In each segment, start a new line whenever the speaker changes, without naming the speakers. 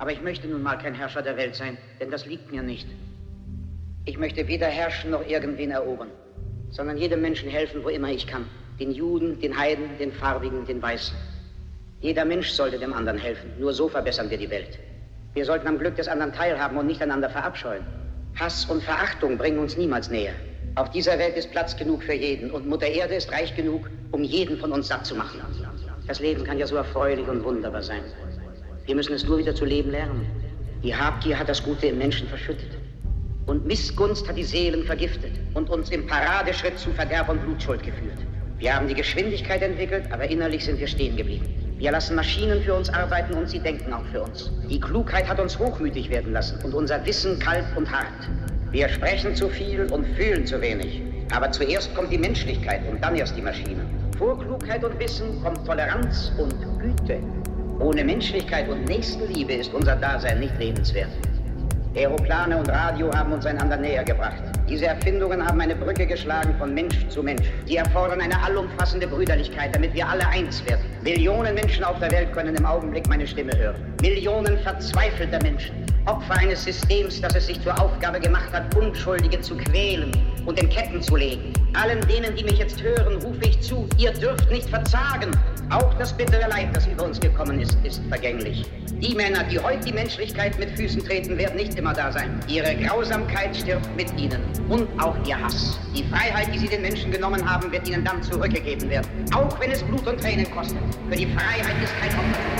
Aber ich möchte nun mal kein Herrscher der Welt sein, denn das liegt mir nicht. Ich möchte weder herrschen noch irgendwen erobern, sondern jedem Menschen helfen, wo immer ich kann. Den Juden, den Heiden, den Farbigen, den Weißen. Jeder Mensch sollte dem anderen helfen. Nur so verbessern wir die Welt. Wir sollten am Glück des anderen teilhaben und nicht einander verabscheuen. Hass und Verachtung bringen uns niemals näher. Auf dieser Welt ist Platz genug für jeden und Mutter Erde ist reich genug, um jeden von uns satt zu machen. Das Leben kann ja so erfreulich und wunderbar sein. Wir müssen es nur wieder zu leben lernen. Die Habgier hat das Gute im Menschen verschüttet. Und Missgunst hat die Seelen vergiftet und uns im Paradeschritt zu Verderb und Blutschuld geführt. Wir haben die Geschwindigkeit entwickelt, aber innerlich sind wir stehen geblieben. Wir lassen Maschinen für uns arbeiten und sie denken auch für uns. Die Klugheit hat uns hochmütig werden lassen und unser Wissen kalt und hart. Wir sprechen zu viel und fühlen zu wenig. Aber zuerst kommt die Menschlichkeit und dann erst die Maschinen. Vor Klugheit und Wissen kommt Toleranz und Güte. Ohne Menschlichkeit und Nächstenliebe ist unser Dasein nicht lebenswert. Aeroplane und Radio haben uns einander näher gebracht. Diese Erfindungen haben eine Brücke geschlagen von Mensch zu Mensch. Die erfordern eine allumfassende Brüderlichkeit, damit wir alle eins werden. Millionen Menschen auf der Welt können im Augenblick meine Stimme hören. Millionen verzweifelter Menschen. Opfer eines Systems, das es sich zur Aufgabe gemacht hat, Unschuldige zu quälen und in Ketten zu legen. Allen denen, die mich jetzt hören, rufe ich zu, ihr dürft nicht verzagen. Auch das bittere Leid, das über uns gekommen ist, ist vergänglich. Die Männer, die heute die Menschlichkeit mit Füßen treten, werden nicht immer da sein. Ihre Grausamkeit stirbt mit ihnen und auch ihr Hass. Die Freiheit, die sie den Menschen genommen haben, wird ihnen dann zurückgegeben werden. Auch wenn es Blut und Tränen kostet. Für die Freiheit ist kein Opfer.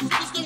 Let's go.